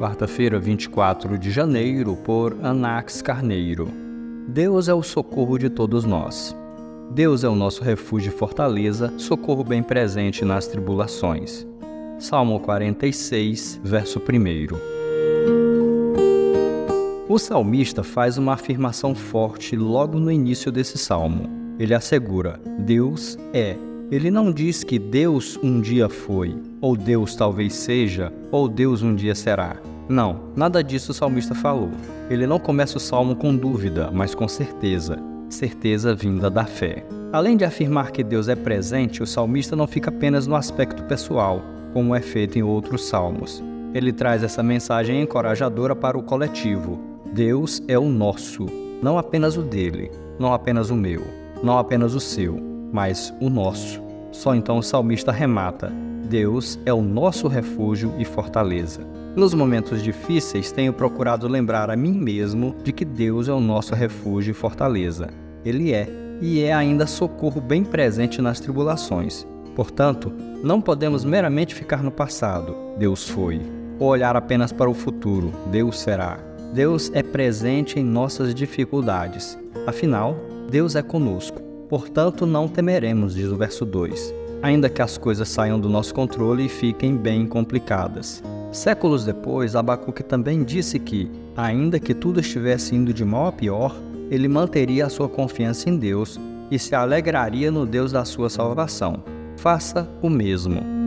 quarta-feira, 24 de janeiro, por Anax Carneiro. Deus é o socorro de todos nós. Deus é o nosso refúgio e fortaleza, socorro bem presente nas tribulações. Salmo 46, verso 1. O salmista faz uma afirmação forte logo no início desse salmo. Ele assegura: Deus é ele não diz que Deus um dia foi, ou Deus talvez seja, ou Deus um dia será. Não, nada disso o salmista falou. Ele não começa o salmo com dúvida, mas com certeza, certeza vinda da fé. Além de afirmar que Deus é presente, o salmista não fica apenas no aspecto pessoal, como é feito em outros salmos. Ele traz essa mensagem encorajadora para o coletivo. Deus é o nosso, não apenas o dele, não apenas o meu, não apenas o seu, mas o nosso. Só então o salmista remata: Deus é o nosso refúgio e fortaleza. Nos momentos difíceis, tenho procurado lembrar a mim mesmo de que Deus é o nosso refúgio e fortaleza. Ele é, e é ainda socorro bem presente nas tribulações. Portanto, não podemos meramente ficar no passado, Deus foi, ou olhar apenas para o futuro, Deus será. Deus é presente em nossas dificuldades. Afinal, Deus é conosco. Portanto, não temeremos, diz o verso 2, ainda que as coisas saiam do nosso controle e fiquem bem complicadas. Séculos depois, Abacuque também disse que, ainda que tudo estivesse indo de mal a pior, ele manteria a sua confiança em Deus e se alegraria no Deus da sua salvação. Faça o mesmo.